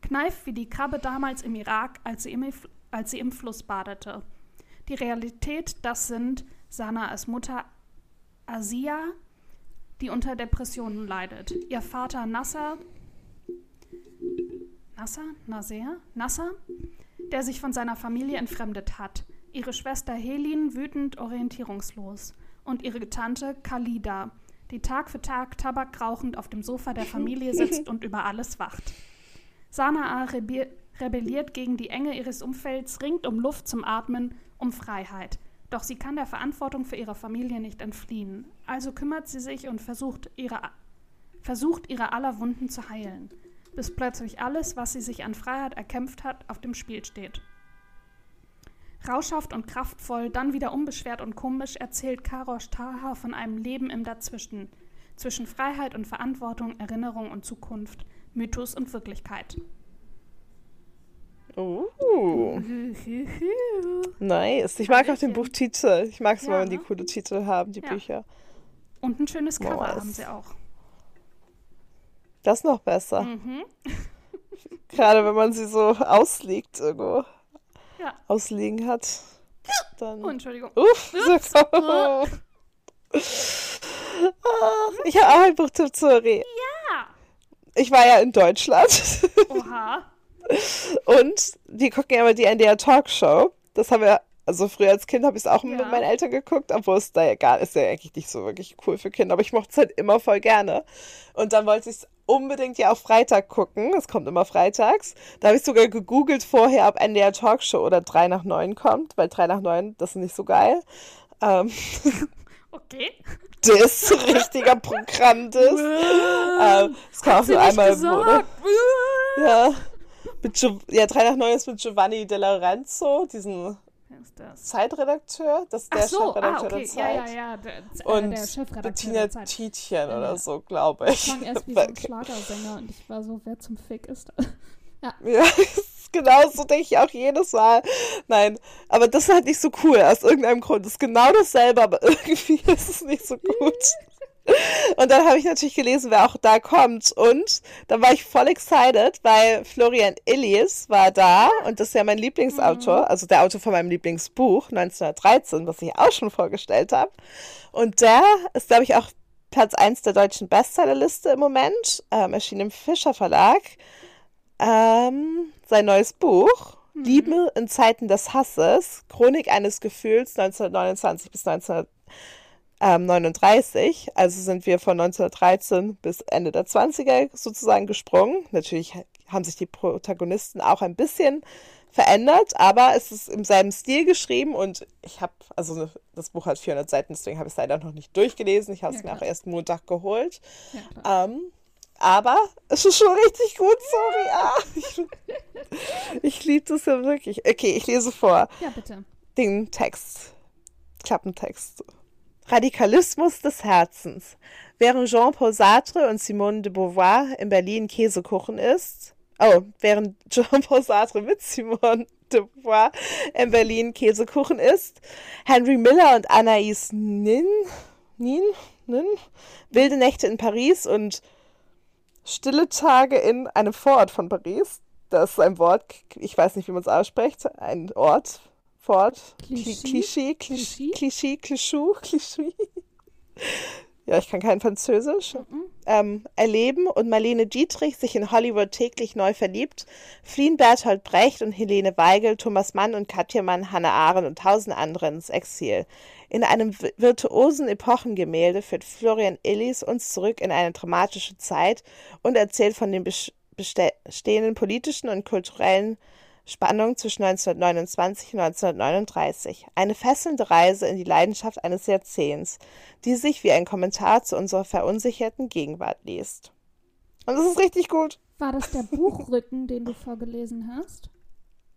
Kneift wie die Krabbe damals im Irak, als sie im, als sie im Fluss badete. Die Realität, das sind Sanaas Mutter Asia, die unter Depressionen leidet. Ihr Vater Nasser, Nasser, Nasser, Nasser, der sich von seiner Familie entfremdet hat. Ihre Schwester Helin wütend orientierungslos. Und ihre Tante Khalida, die Tag für Tag Tabak rauchend auf dem Sofa der Familie *laughs* sitzt und über alles wacht. Sanaa rebe rebelliert gegen die Enge ihres Umfelds, ringt um Luft zum Atmen, um Freiheit. Doch sie kann der Verantwortung für ihre Familie nicht entfliehen. Also kümmert sie sich und versucht ihre, versucht ihre aller Wunden zu heilen bis plötzlich alles, was sie sich an Freiheit erkämpft hat, auf dem Spiel steht. Rauschhaft und kraftvoll, dann wieder unbeschwert und komisch erzählt Karosh Taha von einem Leben im Dazwischen, zwischen Freiheit und Verantwortung, Erinnerung und Zukunft, Mythos und Wirklichkeit. Uh, *laughs* nice. Ich mag auch den. Buchtitel. Ich mag es Ja, wenn die ne? coole Titel haben, die Ja. Bücher. Und ein schönes Cover Nice. haben sie auch. Das ist noch besser. Mhm. *laughs* Gerade wenn man sie so ausliegt irgendwo. Ja. Ausliegen hat. Dann. Oh, Entschuldigung. Uff, so *laughs* Ah, Ich habe auch ein Buchtipp, sorry. Ja. Ich war ja in Deutschland Oha. Und die gucken ja immer die NDR Talkshow. Das haben wir, also früher als Kind habe ich es auch Ja. mit meinen Eltern geguckt, obwohl es da ja gar ist ja eigentlich nicht so wirklich cool für Kinder, aber ich mochte es halt immer voll gerne. Und dann wollte ich es unbedingt ja auf Freitag gucken. Es kommt immer freitags. Da habe ich sogar gegoogelt vorher, ob NDR Talkshow oder 3 nach 9 kommt, weil 3 nach 9, das ist nicht so geil. Ähm, *laughs* okay. Das richtiger Programm, das. *laughs* ähm, das kann auch nur einmal im Monat. *laughs* Ja. Mit ja, 3 nach 9 ist mit Giovanni De Lorenzo, diesen das? Zeitredakteur. Das ist der so, Chefredakteur ah, okay. der Zeit. Ja, ja, ja. Der, äh, und der Chefredakteur Bettina der Tietjen ja. oder so, glaube ich. Ich klang erst wie *laughs* so ein Schlagersänger und ich war so, wer zum Fick ist das? *laughs* Ja. ja, *laughs* genau so denke ich auch jedes Mal. Nein, aber das ist halt nicht so cool. Aus irgendeinem Grund. Das ist genau dasselbe, aber irgendwie ist es nicht so gut. Und dann habe ich natürlich gelesen, wer auch da kommt. Und da war ich voll excited, weil Florian Illies war da. Und das ist ja mein Lieblingsautor, mhm. also der Autor von meinem Lieblingsbuch 1913, was ich auch schon vorgestellt habe. Und der ist, glaube ich, auch Platz 1 der deutschen Bestsellerliste im Moment. Ähm, erschien im Fischer Verlag. Ähm, sein neues Buch. Mhm. Liebe in Zeiten des Hasses, Chronik eines Gefühls 1929 bis 1930 ähm, 39. Also sind wir von 1913 bis Ende der 20er sozusagen gesprungen. Natürlich haben sich die Protagonisten auch ein bisschen verändert, aber es ist im selben Stil geschrieben und ich habe, also das Buch hat 400 Seiten, deswegen habe ich es leider noch nicht durchgelesen. Ich habe es ja, mir auch erst Montag geholt. Ja, ähm, aber es ist schon richtig gut, sorry. Ah, ich, ich liebe das ja wirklich. Okay, ich lese vor. Ja, bitte. Den Text. Klappentext. Radikalismus des Herzens. Während Jean-Paul Sartre und Simone de Beauvoir in Berlin Käsekuchen isst, oh, während *laughs* Jean-Paul Sartre mit Simone de Beauvoir in Berlin Käsekuchen isst, Henry Miller und Anaïs Nin, Nin, Nin, wilde Nächte in Paris und stille Tage in einem Vorort von Paris. Das ist ein Wort, ich weiß nicht, wie man es ausspricht, ein Ort fort. Klischee, Klischee, Klischee, Klischee, Klischee. Ja, ich kann kein Französisch. Mhm. Ähm, erleben und Marlene Dietrich sich in Hollywood täglich neu verliebt, fliehen Bertolt Brecht und Helene Weigel, Thomas Mann und Katja Mann, Hannah Arendt und tausend andere ins Exil. In einem virtuosen Epochengemälde führt Florian Illis uns zurück in eine dramatische Zeit und erzählt von den bestehenden politischen und kulturellen Spannung zwischen 1929 und 1939. Eine fesselnde Reise in die Leidenschaft eines Jahrzehnts, die sich wie ein Kommentar zu unserer verunsicherten Gegenwart liest. Und das ist richtig gut. War das der Buchrücken, *laughs* den du vorgelesen hast?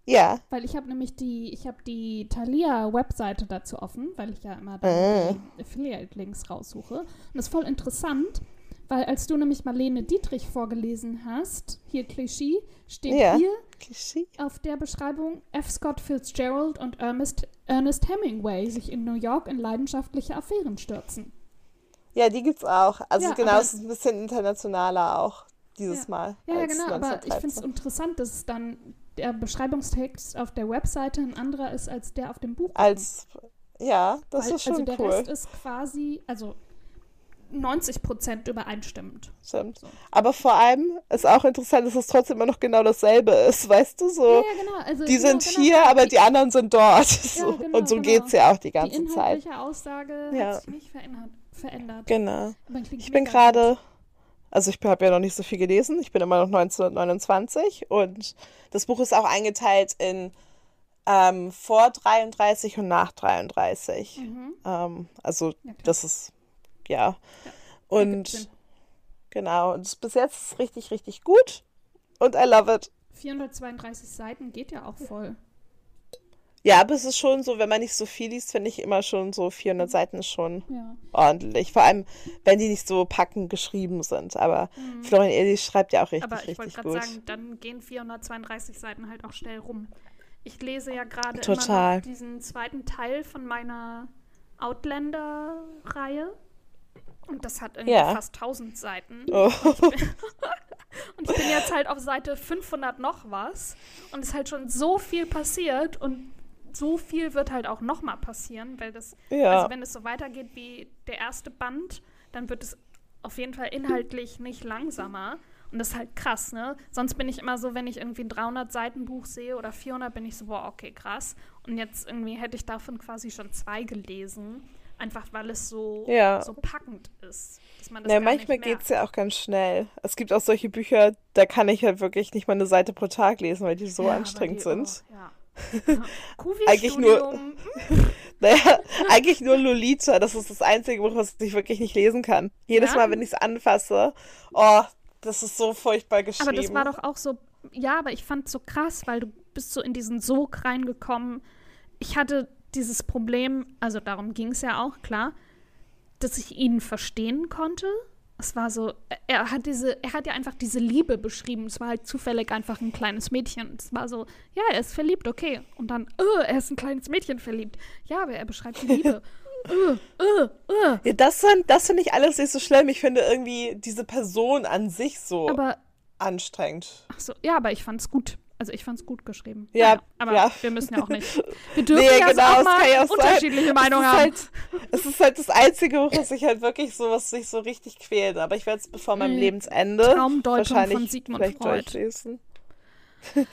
Ja. Weil ich habe nämlich die, ich habe die Thalia-Webseite dazu offen, weil ich ja immer äh. die Affiliate-Links raussuche. Und das ist voll interessant, weil als du nämlich Marlene Dietrich vorgelesen hast, hier Klischee, steht ja. hier Klischee. auf der Beschreibung F. Scott Fitzgerald und Ernest, Ernest Hemingway sich in New York in leidenschaftliche Affären stürzen. Ja, die gibt's auch. Also ja, genau, es ist ein bisschen internationaler auch dieses ja. Mal. Ja, ja genau, aber ich finde es interessant, dass es dann der Beschreibungstext auf der Webseite ein anderer ist als der auf dem Buch. Als ja, das Weil, ist schon also der cool. Rest ist quasi, also 90 Prozent übereinstimmend. Stimmt. So. Aber vor allem ist auch interessant, dass es trotzdem immer noch genau dasselbe ist, weißt du? So, ja, ja, genau. Also, die genau, sind genau, hier, aber die anderen sind dort. *laughs* So. Ja, genau, und so genau. geht es ja auch die ganze die Zeit. Die Aussage ja. hat sich nicht verändert. verändert. Genau. Ich bin gerade, also ich habe ja noch nicht so viel gelesen, ich bin immer noch 1929 und das Buch ist auch eingeteilt in ähm, vor 33 und nach 33. Mhm. Ähm, also das ist ja. ja. Und genau, und bis jetzt ist es richtig, richtig gut. Und I love it. 432 Seiten geht ja auch voll. Ja, aber es ist schon so, wenn man nicht so viel liest, finde ich immer schon so 400 Seiten schon ja. ordentlich. Vor allem, wenn die nicht so packend geschrieben sind. Aber mhm. Florian Elis schreibt ja auch richtig, aber ich richtig gut. sagen, dann gehen 432 Seiten halt auch schnell rum. Ich lese ja gerade immer diesen zweiten Teil von meiner Outlander-Reihe. Und das hat irgendwie ja. fast 1000 Seiten. Oh. Und, ich bin, *laughs* und ich bin jetzt halt auf Seite 500 noch was. Und es ist halt schon so viel passiert und so viel wird halt auch noch mal passieren, weil das, ja. also wenn es so weitergeht wie der erste Band, dann wird es auf jeden Fall inhaltlich nicht langsamer. Und das ist halt krass, ne? Sonst bin ich immer so, wenn ich irgendwie ein 300-Seiten-Buch sehe oder 400, bin ich so, boah, okay, krass. Und jetzt irgendwie hätte ich davon quasi schon zwei gelesen Einfach weil es so, Ja. so packend ist. Dass man das Ja, manchmal geht es ja auch ganz schnell. Es gibt auch solche Bücher, da kann ich halt wirklich nicht mal eine Seite pro Tag lesen, weil die so Ja, anstrengend die- sind. Oh, ja. *laughs* Eigentlich nur- Kuvi-Studium, Naja, eigentlich nur Lolita. Das ist das einzige Buch, was ich wirklich nicht lesen kann. Jedes Ja? Mal, wenn ich es anfasse, oh, das ist so furchtbar geschrieben. Aber das war doch auch so, ja, aber ich fand es so krass, weil du bist so in diesen Sog reingekommen. Ich hatte dieses Problem, also darum ging es ja auch, klar, dass ich ihn verstehen konnte. Es war so, er hat diese, er hat ja einfach diese Liebe beschrieben. Es war halt zufällig einfach ein kleines Mädchen. Es war so, ja, er ist verliebt, okay. Und dann, äh, er ist ein kleines Mädchen verliebt. Ja, aber er beschreibt die Liebe. *laughs* äh, äh, äh. Ja, das, das finde ich alles nicht so schlimm. Ich finde irgendwie diese Person an sich so Aber anstrengend. Ach so, ja, aber ich fand's gut. Also ich fand's gut geschrieben. Ja, Naja, aber ja. wir müssen ja auch nicht. *laughs* Wir dürfen Nee, ja genau, auch mal ja auch sein. unterschiedliche Meinungen es haben. halt, es ist halt das einzige Buch, was sich halt wirklich so, was sich so richtig quält. Aber ich werde es bevor meinem Mm, Lebensende wahrscheinlich von Sigmund Freud. durchlesen. *laughs* okay,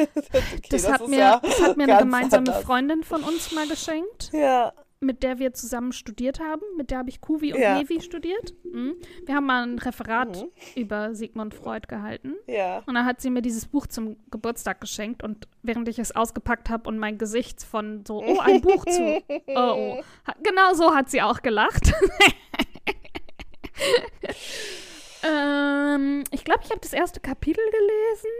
Das, das hat mir, ja das hat mir eine gemeinsame anders. Freundin von uns mal geschenkt, Ja, mit der wir zusammen studiert haben. Mit der habe ich Kuvi und Ja. Levi studiert. Mhm. Wir haben mal ein Referat Mhm. über Sigmund Freud gehalten. ja. Und dann hat sie mir dieses Buch zum Geburtstag geschenkt und während ich es ausgepackt habe und mein Gesicht von so, oh, ein Buch zu, *laughs* oh, oh. Genau so hat sie auch gelacht. *laughs* ähm, ich glaube, ich habe das erste Kapitel gelesen.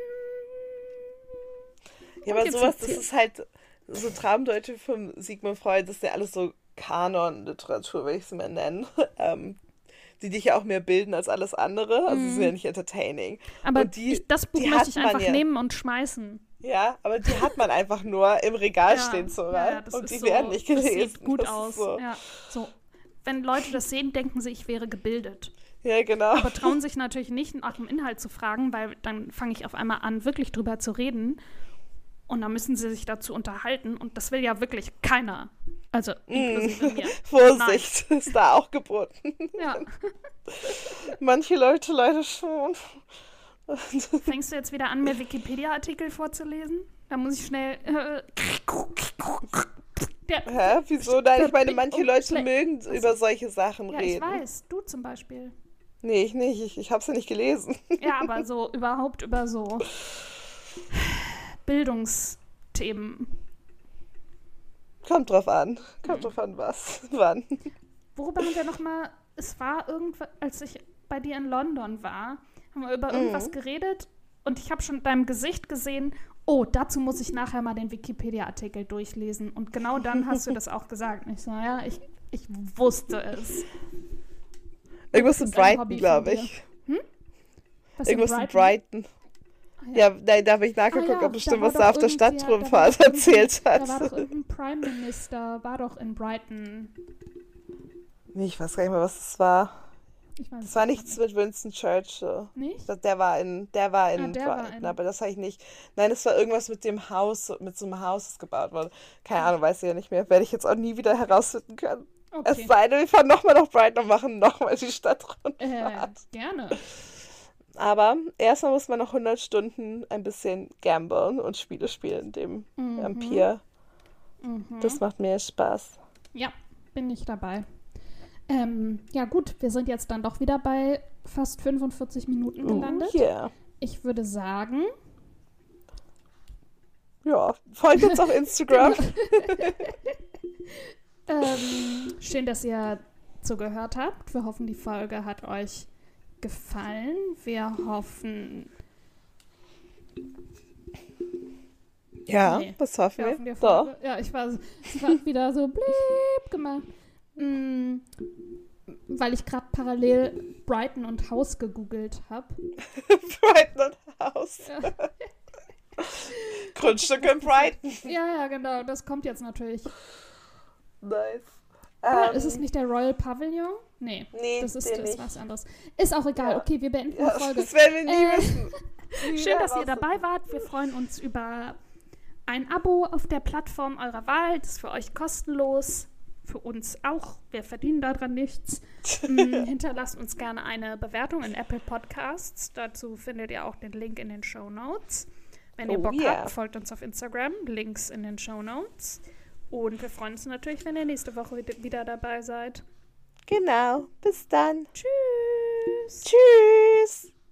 Ja, aber sowas, das ist halt so Traumdeutung von Sigmund Freud, das ist ja alles so Kanon-Literatur, würde ich es mal nennen. *laughs* Ähm, die dich ja auch mehr bilden als alles andere. Also sie sind ja nicht entertaining. Aber die- ich, das Buch die möchte ich einfach ja. nehmen und schmeißen. Ja, aber die hat man einfach nur im Regal Ja, stehen so, ja, Und die so, werden nicht gelesen. Das sieht gut Das aus. So. Ja, so. Wenn Leute das sehen, denken sie, ich wäre gebildet. Ja, genau. aber trauen sich natürlich nicht nach dem Inhalt zu fragen, weil dann fange ich auf einmal an, wirklich drüber zu reden. Und dann müssen sie sich dazu unterhalten. Und das will ja wirklich keiner. Also inklusive mir. *laughs* Vorsicht *laughs* ist da auch geboten. Ja. *laughs* Manche Leute leider schon. Fängst du jetzt wieder an, mir Wikipedia-Artikel vorzulesen? Da muss ich schnell. Äh, der, Hä? Wieso? Nein, ich meine, manche Leute mögen über solche Sachen ja, ich reden. weiß. Du zum Beispiel. Nee, ich nicht. Ich, ich hab's ja nicht gelesen. Ja, aber so überhaupt über so Bildungsthemen. Kommt drauf an. Mhm. Kommt drauf an, was. Wann. Worüber haben wir noch mal? Es war irgendwas, als ich bei dir in London war, haben wir über irgendwas Mhm. geredet und ich habe schon in deinem Gesicht gesehen, oh, dazu muss ich nachher mal den Wikipedia-Artikel durchlesen. Und genau dann hast du das auch gesagt. Und ich so, ja, ich, ich wusste es. Irgendwas in Brighton, glaube ich. Was Irgendwas in Brighton? Ah, ja. Ja, nein, da habe ich nachgeguckt, Ah, ja, ob bestimmt war was da auf der war Stadtrundfahrt irgendwie- erzählt hat. Da war doch irgendein Prime Minister, war doch in Brighton. Nee, ich weiß gar nicht mehr, was das war. Ich Das war nichts mit Winston Churchill. Nicht? Der war in, der war in Ah, der war Brighton, in- aber das habe ich nicht. Nein, es war irgendwas mit dem Haus, mit so einem Haus, das gebaut wurde. Keine Ahnung, weiß ich ja nicht mehr. Werde ich jetzt auch nie wieder herausfinden können. Es Okay. sei denn, wir fahren nochmal nach Brighton und machen nochmal die Äh, Stadtrundfahrt. gerne. Aber erstmal muss man noch 100 Stunden ein bisschen gamblen und Spiele spielen, dem Mhm. am Pier. Mhm. Das macht mir Spaß. Ja, bin ich dabei. Ähm, ja gut, wir sind jetzt dann doch wieder bei fast 45 Minuten gelandet. Oh, yeah. Ich würde sagen, Ja, folgt uns auf *laughs* Instagram. ähm, schön, dass ihr zugehört habt. Wir hoffen, die Folge hat euch gefallen. Wir hoffen, ja, Nee, das hoffen wir wir. hoffen, die Doch. Folge. Ja, ich war, es hat wieder so blieb gemacht. Mm, weil ich gerade parallel Brighton und House gegoogelt habe. *laughs* Brighton und Haus. Ja. *laughs* Grundstück in Brighton. ja, ja, genau. Das kommt jetzt natürlich. Nice. Ähm, ist es nicht der Royal Pavilion? Nee, Nee, das ist, ist was anderes. Ist auch egal. Ja. Okay, wir beenden Ja, die Folge. das werden wir nie Äh, wissen. *laughs* Schön, dass ihr dabei wart. Wir freuen uns über ein Abo auf der Plattform eurer Wahl. Das ist für euch kostenlos. Für uns auch. Wir verdienen daran nichts. *laughs* Mm, Hinterlasst uns gerne eine Bewertung in Apple Podcasts. Dazu findet ihr auch den Link in den Show Notes. Wenn ihr Oh Bock yeah. habt, folgt uns auf Instagram. Links in den Show Notes. Und wir freuen uns natürlich, wenn ihr nächste Woche wieder dabei seid. Genau. Bis dann. Tschüss. Tschüss.